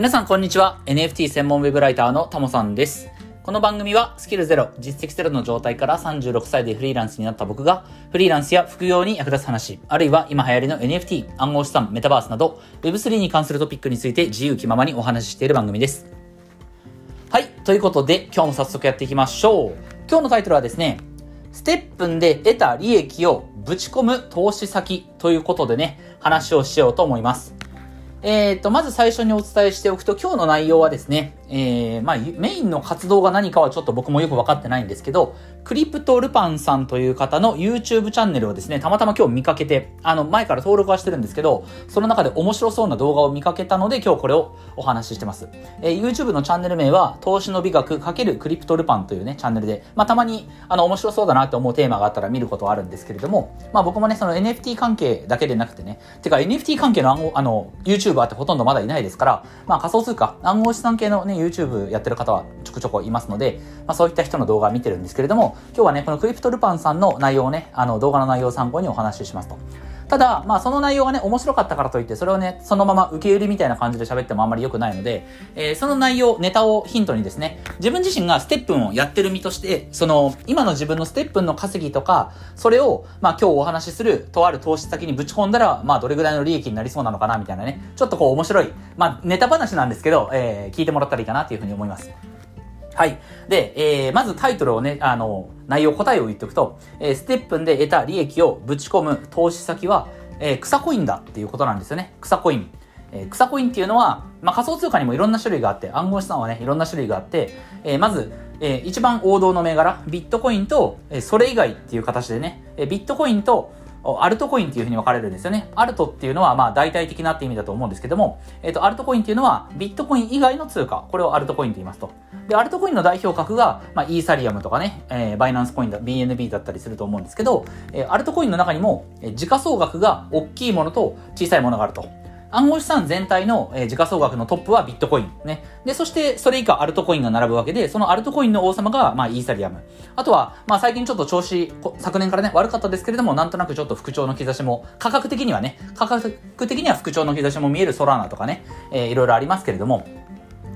皆さんこんにちは。NFT 専門ウェブライターのタモさんです。この番組はスキルゼロ、実績ゼロの状態から36歳でフリーランスになった僕が、フリーランスや副業に役立つ話、あるいは今流行りの NFT、暗号資産、メタバースなど、Web3 に関するトピックについて自由気ままにお話ししている番組です。はい。ということで、今日も早速やっていきましょう。今日のタイトルはですね、ステップンで得た利益をぶち込む投資先ということでね、話をしようと思います。えっ、ー、と、まず最初にお伝えしておくと、今日の内容はですね、えー、まあ、メインの活動が何かはちょっと僕もよくわかってないんですけど、クリプトルパンさんという方の YouTube チャンネルをですね、たまたま今日見かけて、あの、前から登録はしてるんですけど、その中で面白そうな動画を見かけたので、今日これをお話ししてます。えー、YouTube のチャンネル名は、投資の美学×クリプトルパンというね、チャンネルで、まあ、たまに、あの、面白そうだなって思うテーマがあったら見ることはあるんですけれども、まあ、僕もね、その NFT 関係だけでなくてね、てか NFT 関係の暗号、あの、YouTuber ってほとんどまだいないですから、まあ、仮想通貨、暗号資産系のね、YouTube やってる方はちょくちょこいますので、まあ、そういった人の動画を見てるんですけれども、今日はね、このクリプトルパンさんの内容をね、あの、動画の内容を参考にお話ししますと。ただ、まあその内容がね、面白かったからといって、それをね、そのまま受け売りみたいな感じで喋ってもあんまり良くないので、えー、その内容、ネタをヒントにですね、自分自身がステップンをやってる身として、その、今の自分のステップンの稼ぎとか、それを、まあ今日お話しする、とある投資先にぶち込んだら、まあどれぐらいの利益になりそうなのかな、みたいなね、ちょっとこう面白い、まあネタ話なんですけど、えー、聞いてもらったらいいかなというふうに思います。はい。で、えー、まずタイトルをね、あの、内容、答えを言っておくと、えー、ステップンで得た利益をぶち込む投資先は、えー、草コインだっていうことなんですよね。草コイン。えー、草コインっていうのは、まあ、仮想通貨にもいろんな種類があって、暗号資産はね、いろんな種類があって、えー、まず、えー、一番王道の銘柄、ビットコインと、えー、それ以外っていう形でね、えー、ビットコインと、アルトコインっていうふうに分かれるんですよね。アルトっていうのは、まあ、大体的なって意味だと思うんですけども、えっ、ー、と、アルトコインっていうのは、ビットコイン以外の通貨。これをアルトコインと言いますと。で、アルトコインの代表格が、まあ、イーサリアムとかね、えー、バイナンスコインだ、BNB だったりすると思うんですけど、えー、アルトコインの中にも、えー、時価総額が大きいものと小さいものがあると。暗号資産全体の、えー、時価総額のトップはビットコイン。ね。で、そしてそれ以下アルトコインが並ぶわけで、そのアルトコインの王様が、まあ、イーサリアム。あとは、まあ、最近ちょっと調子、昨年からね、悪かったですけれども、なんとなくちょっと復調の兆しも、価格的にはね、価格的には復調の兆しも見えるソラーナとかね、えー、いろいろありますけれども、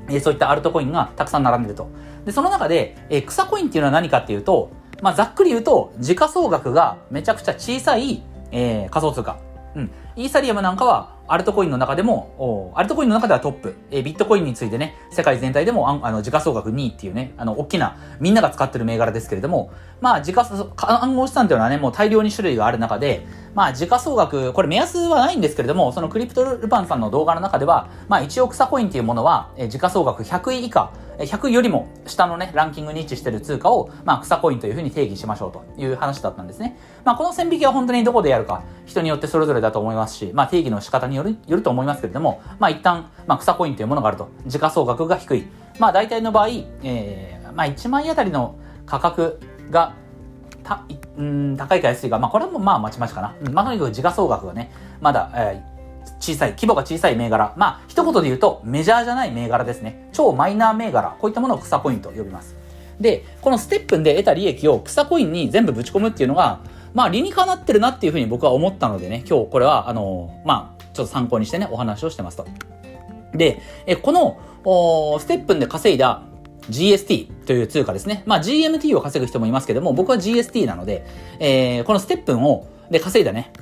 え、そういったアルトコインがたくさん並んでると。で、その中で、え、草コインっていうのは何かっていうと、まあ、ざっくり言うと、時価総額がめちゃくちゃ小さい、えー、仮想通貨。うん。イーサリアムなんかは、アルトコインの中でも、アルトコインの中ではトップ。えー、ビットコインについてね、世界全体でもあの時価総額2位っていうね、あの、大きな、みんなが使ってる銘柄ですけれども、まあ、時価、暗号資産っていうのはね、もう大量に種類がある中で、まあ、時価総額、これ目安はないんですけれども、そのクリプトルパンさんの動画の中では、まあ、一応草コインっていうものは、えー、時価総額100位以下、100よりも下のね、ランキングに位置してる通貨を、まあ、草コインというふうに定義しましょうという話だったんですね。まあ、この線引きは本当にどこでやるか、人によってそれぞれだと思いますし、まあ、定義の仕方による、よると思いますけれども、まあ、一旦、まあ、草コインというものがあると。時価総額が低い。まあ、大体の場合、えー、まあ、1万円あたりの価格が、た、うん、高いか安いか、まあ、これもまあ、まちまちかな。まあ、とにかく時価総額がね、まだ、えー小さい、規模が小さい銘柄。まあ、一言で言うと、メジャーじゃない銘柄ですね。超マイナー銘柄。こういったものを草コインと呼びます。で、このステップンで得た利益を草コインに全部ぶち込むっていうのが、まあ、理にかなってるなっていうふうに僕は思ったのでね、今日これは、あのまあ、ちょっと参考にしてね、お話をしてますと。で、え、この、ステップンで稼いだ GST という通貨ですね。まあ GMT を稼ぐ人もいますけども、僕は GST なので、えー、このステップンを、で稼いだね、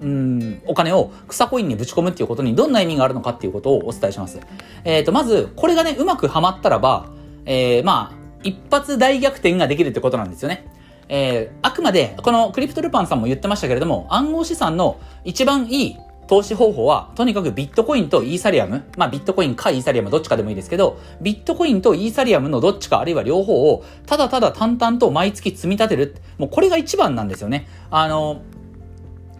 うん、お金を草コインにぶち込むっていうことにどんな意味があるのかっていうことをお伝えします。えっ、ー、と、まず、これがね、うまくはまったらば、えー、まあ、一発大逆転ができるってことなんですよね。えー、あくまで、このクリプトルパンさんも言ってましたけれども、暗号資産の一番いい投資方法は、とにかくビットコインとイーサリアム、まあビットコインかイーサリアムどっちかでもいいですけど、ビットコインとイーサリアムのどっちかあるいは両方を、ただただ淡々と毎月積み立てる。もうこれが一番なんですよね。あの、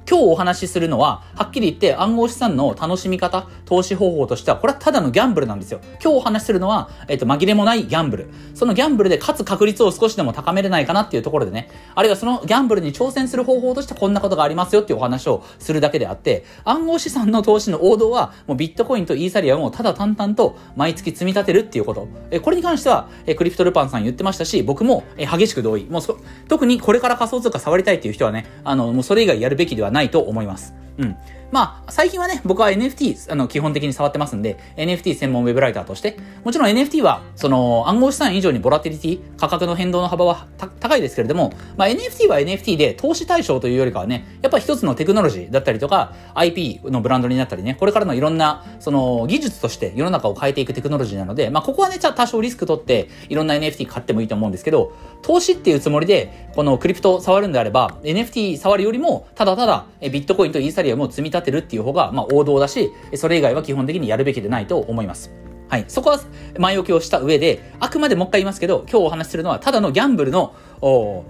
今日お話しするのは、はっきり言って暗号資産の楽しみ方、投資方法としては、これはただのギャンブルなんですよ。今日お話しするのは、えっ、と、紛れもないギャンブル。そのギャンブルで勝つ確率を少しでも高めれないかなっていうところでね、あるいはそのギャンブルに挑戦する方法としてこんなことがありますよっていうお話をするだけであって、暗号資産の投資の王道は、もうビットコインとイーサリアムをただ淡々と毎月積み立てるっていうこと。え、これに関しては、え、クリプトルパンさん言ってましたし、僕も、え、激しく同意。もうそ特にこれから仮想通貨触りたいっていう人はね、あの、もうそれ以外やるべきではないないと思います。うん。まあ、最近はね、僕は NFT、あの、基本的に触ってますんで、NFT 専門ウェブライターとして、もちろん NFT は、その、暗号資産以上にボラティリティ、価格の変動の幅は高いですけれども、まあ、NFT は NFT で投資対象というよりかはね、やっぱ一つのテクノロジーだったりとか、IP のブランドになったりね、これからのいろんな、その、技術として世の中を変えていくテクノロジーなので、まあ、ここはね、じゃ多少リスク取って、いろんな NFT 買ってもいいと思うんですけど、投資っていうつもりで、このクリプト触るんであれば、NFT 触るよりも、ただただ、ビットコインとイーサリアムを積み立てるっていう方が、まあ、王道だし、それ以外は基本的にやるべきでないと思います。はい。そこは前置きをした上で、あくまでもう一回言いますけど、今日お話しするのはただのギャンブルの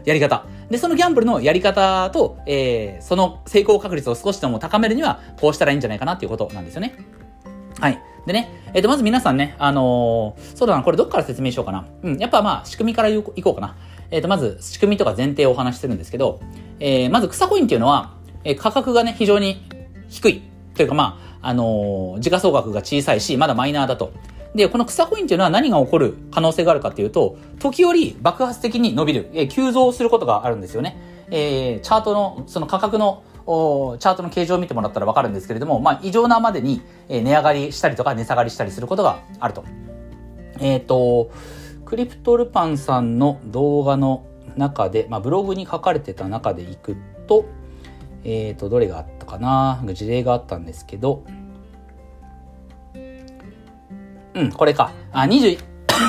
やり方。で、そのギャンブルのやり方と、えー、その成功確率を少しでも高めるには、こうしたらいいんじゃないかなっていうことなんですよね。はい。でね、えっ、ー、と、まず皆さんね、あのー、そうだな、これどっから説明しようかな。うん、やっぱまあ、仕組みからいこうかな。えっ、ー、と、まず、仕組みとか前提をお話しするんですけど、えー、まず草コインっていうのは、えー、価格がね、非常に低い。というかまあ、あのー、時価総額が小さいし、まだマイナーだと。で、この草コインっていうのは何が起こる可能性があるかっていうと、時折爆発的に伸びる、えー、急増することがあるんですよね。えー、チャートの、その価格のチャートの形状を見てもらったらわかるんですけれども、まあ、異常なまでに、え値上がりしたりとか値下がりしたりすることがあると。えっ、ー、と、クリプトルパンさんの動画の中で、まあ、ブログに書かれてた中でいくと、えっ、ー、と、どれがあったかな？事例があったんですけど、うん、これか。あ、20、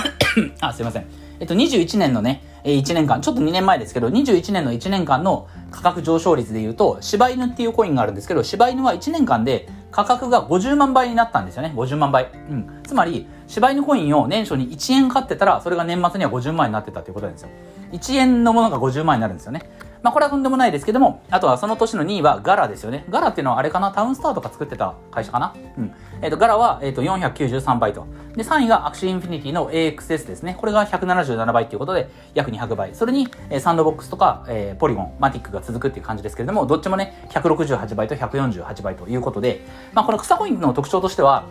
あ、すいません。えっと、21年のね、1年間、ちょっと2年前ですけど、21年の1年間の価格上昇率で言うと、柴犬っていうコインがあるんですけど、柴犬は1年間で価格が50万倍になったんですよね。50万倍。うん。つまり、柴犬コインを年初に1円買ってたら、それが年末には50万円になってたっていうことなんですよ。1円のものが50万円になるんですよね。まあこれはとんでもないですけども、あとはその年の2位はガラですよね。ガラっていうのはあれかな？タウンスターとか作ってた会社かな？うん。えっ、ー、と、ガラは、えっ、ー、と、493倍と。で、3位がアクシーインフィニティの AXS ですね。これが177倍っていうことで、約200倍。それに、えー、サンドボックスとか、えー、ポリゴン、マティックが続くっていう感じですけれども、どっちもね、168倍と148倍ということで、まあこの草コインの特徴としては、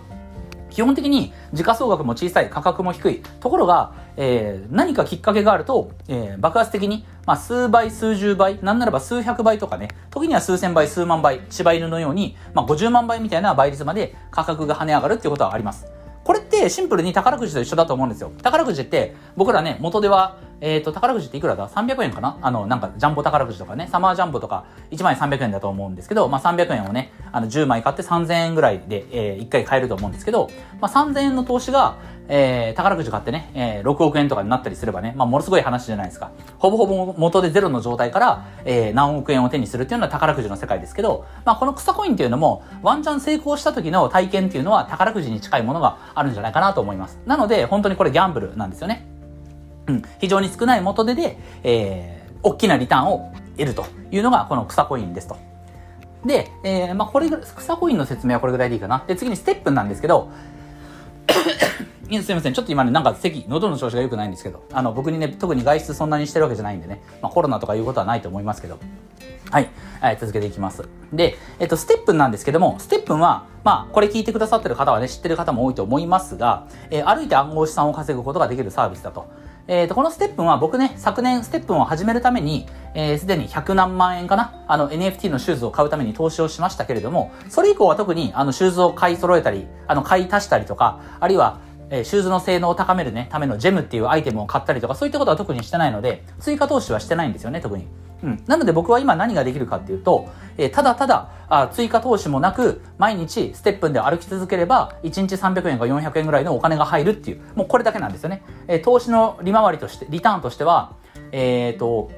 基本的に時価総額も小さい、価格も低い。ところが、えー、何かきっかけがあると、えー、爆発的に、まあ、数倍、数十倍、なんならば数百倍とかね、時には数千倍、数万倍、柴犬のように、まあ、50万倍みたいな倍率まで価格が跳ね上がるっていうことはあります。これてシンプルに宝くじと一緒だと思うんですよ。宝くじって僕らね、元ではえっ、ー、と、宝くじっていくらだ ?300 円かな？あの、なんか、ジャンボ宝くじとかね、サマージャンボとか、1枚300円だと思うんですけど、まあ、300円をね、あの、10枚買って3000円ぐらいで、えー、1回買えると思うんですけど、まあ、3000円の投資が、えー、宝くじ買ってね、えー、6億円とかになったりすればね、まあ、ものすごい話じゃないですか。ほぼほぼ元でゼロの状態から、えー、何億円を手にするっていうのは宝くじの世界ですけど、まあ、この草コインっていうのも、ワンチャン成功した時の体験っていうのは宝くじに近いものがあるんじゃないかなと思います。なので、本当にこれギャンブルなんですよね。うん、非常に少ない元手で、えー、大きなリターンを得るというのがこの草コインですと。で、えー、まあ、これぐ草コインの説明はこれぐらいでいいかな。で、次にステップなんですけど、すいません。ちょっと今ね、なんか咳、喉の調子が良くないんですけど、あの、僕にね、特に外出そんなにしてるわけじゃないんでね、まあ、コロナとかいうことはないと思いますけど、はい、はい、続けていきます。で、えっと、ステップンなんですけども、ステップンは、まあ、これ聞いてくださってる方はね、知ってる方も多いと思いますが、えー、歩いて暗号資産を稼ぐことができるサービスだと。えっ、ー、と、このステップンは僕ね、昨年ステップンを始めるために、えー、すでに100何万円かなあの NFT のシューズを買うために投資をしましたけれども、それ以降は特にあのシューズを買い揃えたり、あの買い足したりとか、あるいはえー、シューズの性能を高めるね、ためのジェムっていうアイテムを買ったりとか、そういったことは特にしてないので、追加投資はしてないんですよね、特に。うん。なので僕は今何ができるかっていうと、えー、ただただあ、追加投資もなく、毎日ステップンで歩き続ければ、1日300円か400円ぐらいのお金が入るっていう、もうこれだけなんですよね。えー、投資の利回りとして、リターンとしては、えっ、ー、と、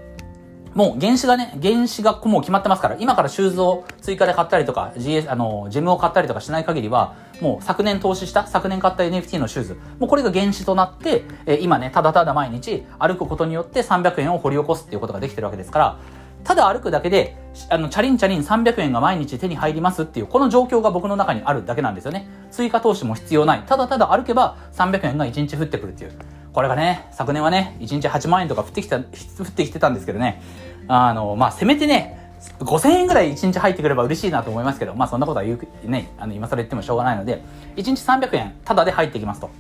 もう原資がね、原資がもう決まってますから、今からシューズを追加で買ったりとか、GS、あの、ジェムを買ったりとかしない限りは、もう昨年投資した、昨年買った NFT のシューズ、もうこれが原資となって、え、今ね、ただただ毎日歩くことによって300円を掘り起こすっていうことができてるわけですから、ただ歩くだけで、あの、チャリンチャリン300円が毎日手に入りますっていう、この状況が僕の中にあるだけなんですよね。追加投資も必要ない。ただただ歩けば300円が1日降ってくるっていう。これがね、昨年はね、1日8万円とか降ってきた、降ってきてたんですけどね、あの、まあ、せめてね、5000円ぐらい1日入ってくれば嬉しいなと思いますけど、まあそんなことは言う、ね、あの、今更言ってもしょうがないので、1日300円ただで入ってきますと。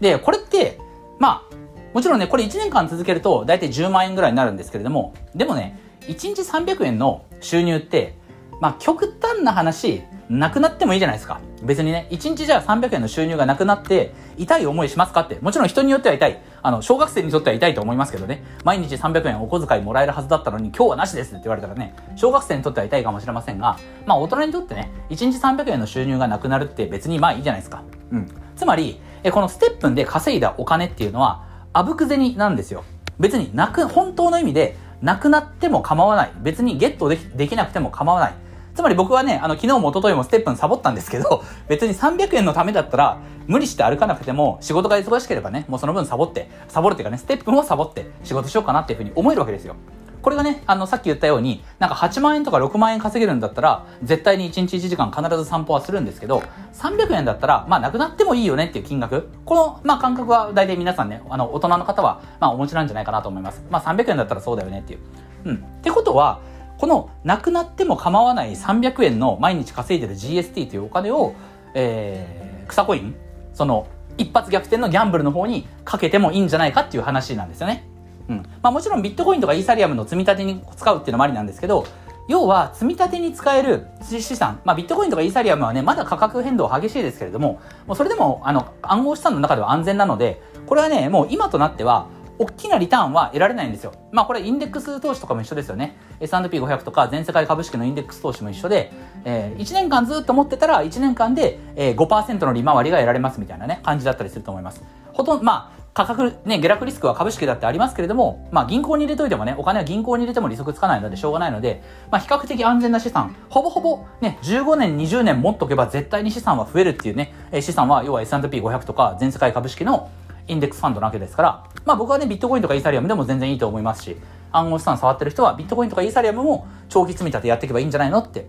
で、これって、まあ、もちろんね、これ1年間続けると大体10万円ぐらいになるんですけれども、でもね、1日300円の収入って、まあ、極端な話、なくなってもいいじゃないですか。別にね、1日じゃあ300円の収入がなくなって、痛い思いしますかって。もちろん人によっては痛い。あの、小学生にとっては痛いと思いますけどね。毎日300円お小遣いもらえるはずだったのに、今日はなしですって言われたらね、小学生にとっては痛いかもしれませんが、まあ大人にとってね、1日300円の収入がなくなるって別にまあいいじゃないですか。うん。つまり、えこのステップンで稼いだお金っていうのは、あぶく銭なんですよ。別になく、本当の意味で、なくなっても構わない。別にゲットできできなくても構わない。つまり僕はね、あの、昨日も一昨日もステップンサボったんですけど、別に300円のためだったら、無理して歩かなくても、仕事が忙しければね、もうその分サボって、サボるっていうかね、ステップンをサボって仕事しようかなっていうふうに思えるわけですよ。これがね、あの、さっき言ったように、なんか8万円とか6万円稼げるんだったら、絶対に1日1時間必ず散歩はするんですけど、300円だったら、まあ、なくなってもいいよねっていう金額。この、まあ、感覚は大体皆さんね、あの、大人の方は、まあ、お持ちなんじゃないかなと思います。まあ、300円だったらそうだよねっていう。うん。ってことは、この、なくなっても構わない300円の毎日稼いでる GST というお金を、えー、草コインその、一発逆転のギャンブルの方にかけてもいいんじゃないかっていう話なんですよね。うん。まあもちろんビットコインとかイーサリアムの積み立てに使うっていうのもありなんですけど、要は積み立てに使える資産、まあビットコインとかイーサリアムはね、まだ価格変動激しいですけれども、もうそれでもあの暗号資産の中では安全なので、これはね、もう今となっては、大きなリターンは得られないんですよ。まあこれインデックス投資とかも一緒ですよね。S&P500 とか全世界株式のインデックス投資も一緒で、えー、1年間ずっと持ってたら1年間で、えー、5%の利回りが得られますみたいなね、感じだったりすると思います。ほとんど、まあ価格、ね、下落リスクは株式だってありますけれども、まあ銀行に入れといてもね、お金は銀行に入れても利息つかないのでしょうがないので、まあ比較的安全な資産、ほぼほぼね、15年、20年持っとけば絶対に資産は増えるっていうね、資産は要は S&P500 とか全世界株式のインデックスファンドなわけですから、まあ僕はね、ビットコインとかイーサリアムでも全然いいと思いますし、暗号資産触ってる人はビットコインとかイーサリアムも長期積み立てやっていけばいいんじゃないのって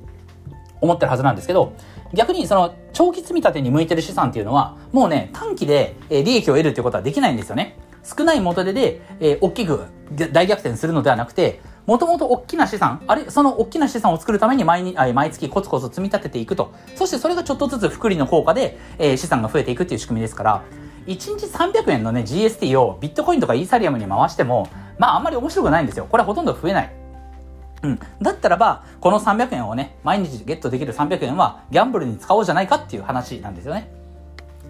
思ってるはずなんですけど、逆にその長期積み立てに向いてる資産っていうのは、もうね、短期で利益を得るっていうことはできないんですよね。少ない元手で、えー、大きく大逆転するのではなくて、もともと大きな資産、あれ、その大きな資産を作るために毎に毎月コツコツ積み立てていくと。そしてそれがちょっとずつ複利の効果で、えー、資産が増えていくっていう仕組みですから、1日300円のね、GST をビットコインとかイーサリアムに回しても、まああんまり面白くないんですよ。これはほとんど増えない。うん。だったらば、この300円をね、毎日ゲットできる300円はギャンブルに使おうじゃないかっていう話なんですよね。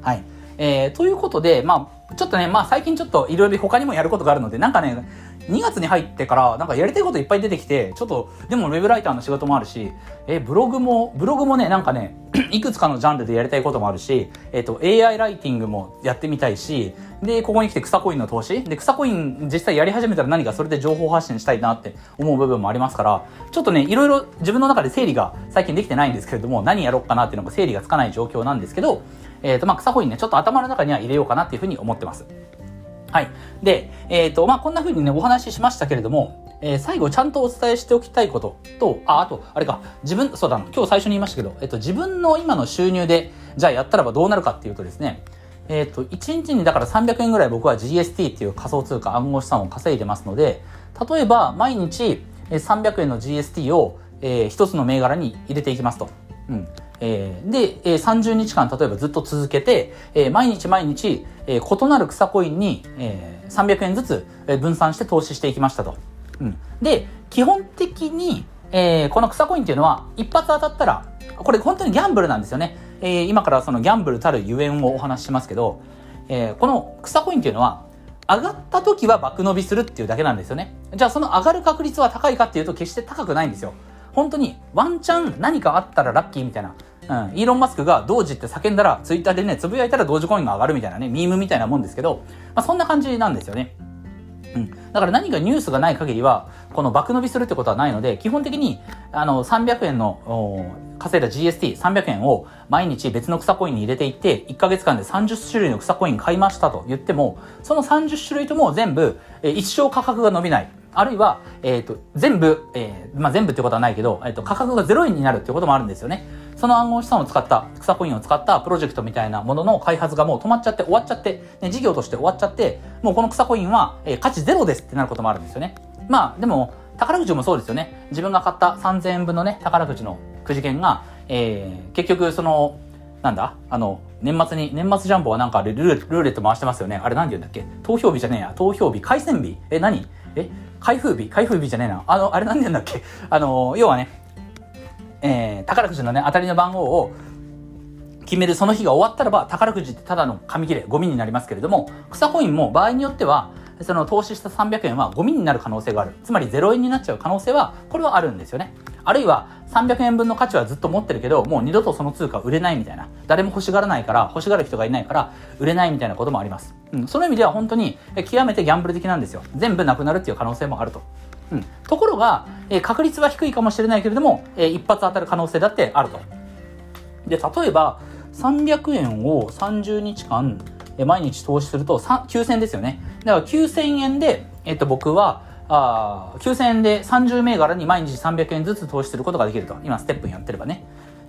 はい。えー、ということで、まあ、ちょっとね、まあ最近ちょっといろいろ他にもやることがあるので、なんかね、2月に入ってから、なんかやりたいこといっぱい出てきて、ちょっと、でもウェブライターの仕事もあるし、え、ブログも、ブログもね、なんかね、いくつかのジャンルでやりたいこともあるし、えっ、と、AI ライティングもやってみたいし、で、ここに来て草コインの投資？で、草コイン実際やり始めたら何かそれで情報発信したいなって思う部分もありますから、ちょっとね、いろいろ自分の中で整理が最近できてないんですけれども、何やろうかなっていうのが整理がつかない状況なんですけど、えっ、と、まあ、草コインね、ちょっと頭の中には入れようかなっていうふうに思ってます。はい。で、えっ、ー、と、まあ、こんなふうにね、お話ししましたけれども、えー、最後ちゃんとお伝えしておきたいことと、あ、あと、あれか、自分、そうだ、今日最初に言いましたけど、えっと、自分の今の収入で、じゃあやったらばどうなるかっていうとですね、えっと、1日にだから300円ぐらい僕は GST っていう仮想通貨暗号資産を稼いでますので、例えば毎日300円の GST を、えー、一つの銘柄に入れていきますと。うん。えー、で、えー、30日間例えばずっと続けて、えー、毎日毎日、えー、異なる草コインに、えー、300円ずつ分散して投資していきましたと。うん。で、基本的に、えー、この草コインっていうのは一発当たったら、これ本当にギャンブルなんですよね。えー、今からそのギャンブルたるゆえんをお話ししますけど、えー、この草コインっていうのは、上がった時は爆伸びするっていうだけなんですよね。じゃあその上がる確率は高いかっていうと決して高くないんですよ。本当にワンチャン何かあったらラッキーみたいな。うん、イーロン・マスクが同時って叫んだら、ツイッターでね、つぶやいたら同時コインが上がるみたいなね、ミームみたいなもんですけど、まあそんな感じなんですよね。うん。だから何かニュースがない限りは、この爆伸びするってことはないので、基本的に、あの、300円の、稼いだ GST300 円を毎日別の草コインに入れていって、1ヶ月間で30種類の草コイン買いましたと言っても、その30種類とも全部、え一生価格が伸びない。あるいは、えっ、ー、と、全部、えー、まあ、全部ってことはないけど、えっ、ー、と、価格が0円になるってこともあるんですよね。その暗号資産を使った、草コインを使ったプロジェクトみたいなものの開発がもう止まっちゃって終わっちゃって、ね、事業として終わっちゃって、もうこの草コインは、え、価値ゼロですってなることもあるんですよね。まあ、でも、宝くじもそうですよね。自分が買った3000円分のね、宝くじのくじ券が、えー、結局、その、なんだあの、年末に、年末ジャンボはなんかルルーレット回してますよね。あれ何て言うんだっけ？投票日じゃねえや。投票日、回線日。え、何？え開封日？開封日じゃねえな。あの、あれ何て言うんだっけ？あの、要はね、えー、宝くじのね、当たりの番号を決めるその日が終わったらば、宝くじってただの紙切れ、ゴミになりますけれども、草コインも場合によっては、その投資した300円はゴミになる可能性がある。つまり0円になっちゃう可能性は、これはあるんですよね。あるいは300円分の価値はずっと持ってるけど、もう二度とその通貨売れないみたいな。誰も欲しがらないから、欲しがる人がいないから、売れないみたいなこともあります。うん。その意味では本当に、極めてギャンブル的なんですよ。全部なくなるっていう可能性もあると。うん。ところが、えー、確率は低いかもしれないけれども、えー、一発当たる可能性だってあると。で、例えば、300円を30日間、えー、毎日投資すると、9000円ですよね。だから9000円で、えっと、僕は、あ9000円で30銘柄に毎日300円ずつ投資することができると。今、ステップンやってればね。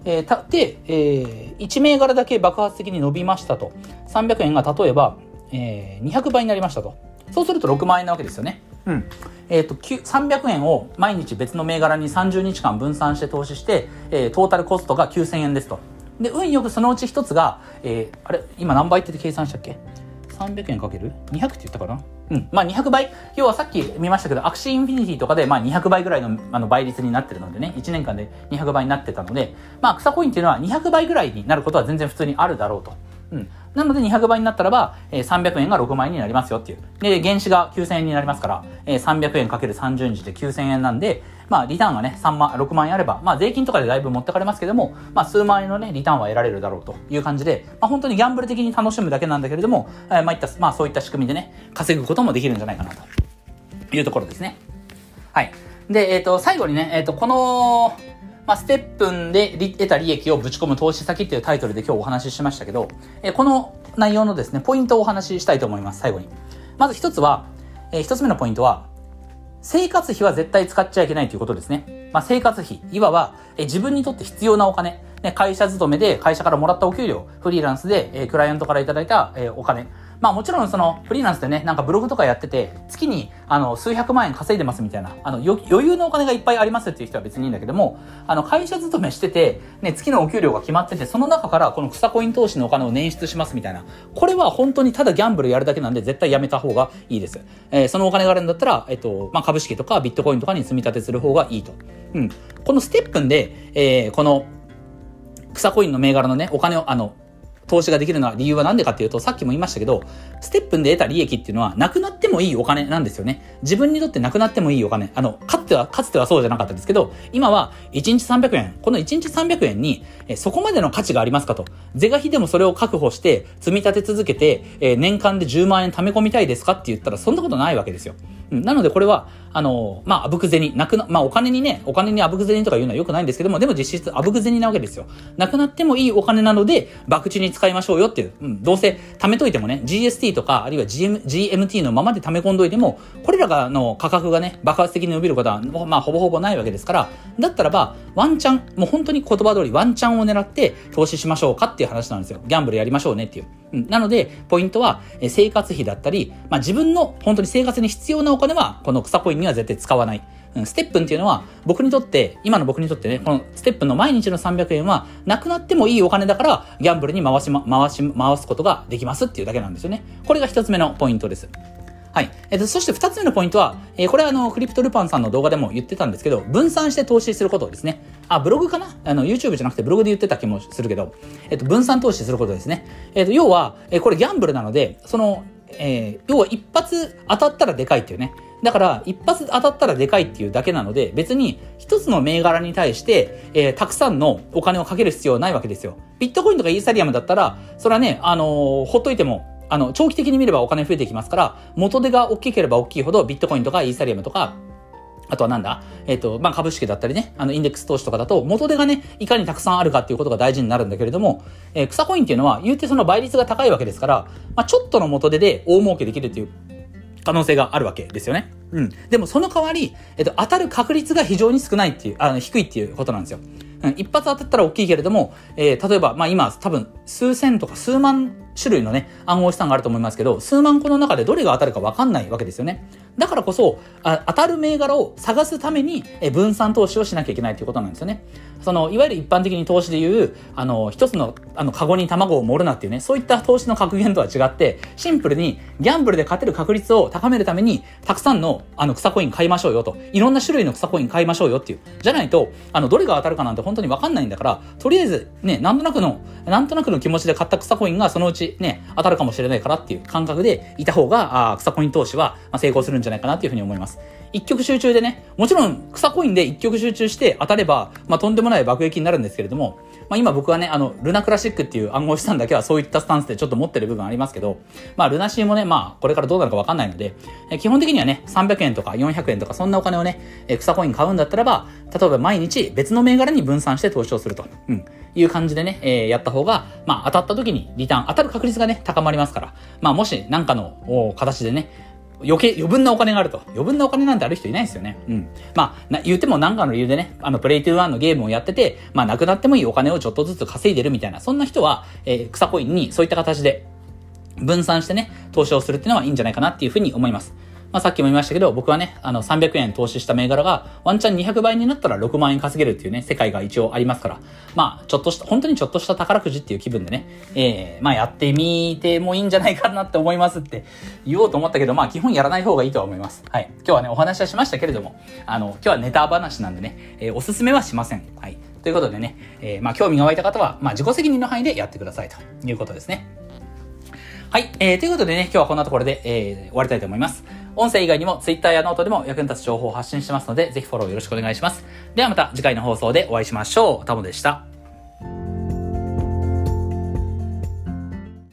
えー、たで、えー、1銘柄だけ爆発的に伸びましたと。300円が例えば、えー、200倍になりましたと。そうすると6万円なわけですよね。うん。えっ、ー、と、300円を毎日別の銘柄に30日間分散して投資して、えー、トータルコストが9000円ですと。で、運よくそのうち一つが、えー、あれ、今何倍って計算したっけ ?300 円かける ?200 って言ったかな？うん。まあ200倍。要はさっき見ましたけど、アクシーインフィニティとかでまあ200倍ぐらいのあの倍率になってるのでね、1年間で200倍になってたので、まあ草コインっていうのは200倍ぐらいになることは全然普通にあるだろうと。うん。なので200倍になったらば、えー、300円が6万円になりますよっていう。で、原資が9000円になりますから、えー、300円かける30日で9000円なんで、まあ、リターンがね、3万、6万円あれば、まあ、税金とかでだいぶ持ってかれますけども、まあ、数万円のね、リターンは得られるだろうという感じで、まあ、本当にギャンブル的に楽しむだけなんだけれども、えー、まあ、いった、まあ、そういった仕組みでね、稼ぐこともできるんじゃないかなというところですね。はい。で、えっ、ー、と、最後にね、えっ、ー、と、この、まあ、ステップンで得た利益をぶち込む投資先っていうタイトルで今日お話ししましたけど、え、この内容のですね、ポイントをお話ししたいと思います、最後に。まず一つは、えー、一つ目のポイントは、生活費は絶対使っちゃいけないということですね。まあ、生活費、いわば、え自分にとって必要なお金、ね、会社勤めで会社からもらったお給料、フリーランスで、えクライアントからいただいた、えお金、まあもちろんそのフリーランスでね、なんかブログとかやってて、月にあの数百万円稼いでますみたいな、あの余裕のお金がいっぱいありますっていう人は別にいいんだけども、あの会社勤めしてて、ね、月のお給料が決まってて、その中からこの草コイン投資のお金を捻出しますみたいな、これは本当にただギャンブルやるだけなんで絶対やめた方がいいです。えー、そのお金があるんだったら、えっと、まあ株式とかビットコインとかに積み立てする方がいいと。うん。このステップンで、えー、この草コインの銘柄のね、お金を、あの、投資ができるのは理由は何でかっていうと、さっきも言いましたけど、ステップンで得た利益っていうのは、なくなってもいいお金なんですよね。自分にとってなくなってもいいお金。あの、かつては、かつてはそうじゃなかったですけど、今は1日300円。この1日300円に、えそこまでの価値がありますかと。是が非でもそれを確保して、積み立て続けて、え年間で10万円貯め込みたいですかって言ったら、そんなことないわけですよ。なのでこれは、あの、まあ、あぶく銭、なくな、まあ、お金にね、お金にあぶく銭とか言うのは良くないんですけども、でも実質あぶく銭なわけですよ。なくなってもいいお金なので、博打に使いましょうよっていう。うん、どうせ貯めといてもね、GST とか、あるいは GM、GMT のままで貯め込んどいても、これらが、の、価格がね、爆発的に伸びることは、まあ、ほぼほぼないわけですから、だったらば、ワンチャン、もう本当に言葉通りワンチャンを狙って投資しましょうかっていう話なんですよ。ギャンブルやりましょうねっていう。うん、なので、ポイントは、え生活費だったり、まあ、自分の本当に生活に必要なお金は、この草コインには絶対使わない。うん、ステップンっていうのは、僕にとって、今の僕にとってね、このステップンの毎日の300円は、なくなってもいいお金だから、ギャンブルに回し、ま、回し、回すことができますっていうだけなんですよね。これが一つ目のポイントです。はい。えっと、そして二つ目のポイントは、えー、これはあの、クリプトルパンさんの動画でも言ってたんですけど、分散して投資することですね。あ、ブログかな？あの、YouTube じゃなくてブログで言ってた気もするけど、えっと、分散投資することですね。えっと、要は、え、これギャンブルなので、その、えー、要は一発当たったらでかいっていうね。だから、一発当たったらでかいっていうだけなので、別に一つの銘柄に対して、えー、たくさんのお金をかける必要はないわけですよ。ビットコインとかイーサリアムだったら、それはね、あのー、ほっといても、あの、長期的に見ればお金増えてきますから、元手が大きければ大きいほど、ビットコインとかイーサリアムとか、あとはなんだ？えっ、ー、と、まあ、株式だったりね、あの、インデックス投資とかだと、元手がね、いかにたくさんあるかっていうことが大事になるんだけれども、えー、草コインっていうのは、言うてその倍率が高いわけですから、まあ、ちょっとの元手で大儲けできるっていう可能性があるわけですよね。うん。でもその代わり、えっ、ー、と、当たる確率が非常に少ないっていう、あの、低いっていうことなんですよ。うん、一発当たったら大きいけれども、えー、例えば、まあ今、多分、数千とか数万種類のね、暗号資産があると思いますけど、数万個の中でどれが当たるかわかんないわけですよね。だからこそ、あ当たる銘柄を探すために、え分散投資をしなきゃいけないということなんですよね。その、いわゆる一般的に投資でいう、あの、一つの、あの、カゴに卵を盛るなっていうね、そういった投資の格言とは違って、シンプルに、ギャンブルで勝てる確率を高めるために、たくさんの、あの、草コイン買いましょうよと。いろんな種類の草コイン買いましょうよっていう。じゃないと、あの、どれが当たるかなんて本当にわかんないんだから、とりあえず、ね、なんとなくの、なんとなくの気持ちで買った草コインがそのうちね、当たるかもしれないからっていう感覚でいた方が、あ草コイン投資は成功するんじゃないかなっていうふうに思います。一極集中でね、もちろん草コインで一極集中して当たれば、まあ、とんでもない爆撃になるんですけれども、まあ、今僕はね、あの、ルナクラシックっていう暗号資産だけはそういったスタンスでちょっと持ってる部分ありますけど、まあ、ルナシーもね、まあ、これからどうなるかわかんないので、え基本的にはね、300円とか400円とかそんなお金をね、え草コイン買うんだったらば、例えば毎日別の銘柄に分散して投資をすると。うん。いう感じでね、えー、やった方が、まあ、当たった時にリターン、当たる確率がね、高まりますから、まあ、もし何かの形でね、余計、余分なお金があると。余分なお金なんてある人いないですよね。うん。まあ、な言っても何かの理由でね、あの、プレイトゥーワンのゲームをやってて、まあ、なくなってもいいお金をちょっとずつ稼いでるみたいな、そんな人は、えー、草コインにそういった形で分散してね、投資をするっていうのはいいんじゃないかなっていうふうに思います。まあ、さっきも言いましたけど、僕はね、あの、300円投資した銘柄が、ワンチャン200倍になったら6万円稼げるっていうね、世界が一応ありますから、まあ、ちょっとした、本当にちょっとした宝くじっていう気分でね、えー、まあ、やってみてもいいんじゃないかなって思いますって言おうと思ったけど、まあ、基本やらない方がいいとは思います。はい。今日はね、お話はしましたけれども、あの、今日はネタ話なんでね、えー、おすすめはしません。はい。ということでね、えー、まあ、興味が湧いた方は、まあ、自己責任の範囲でやってくださいということですね。はい。えー、ということでね、今日はこんなところで、えー、終わりたいと思います。音声以外にも Twitter やノートでも役に立つ情報を発信してますので、ぜひフォローよろしくお願いします。ではまた次回の放送でお会いしましょう。タモでした。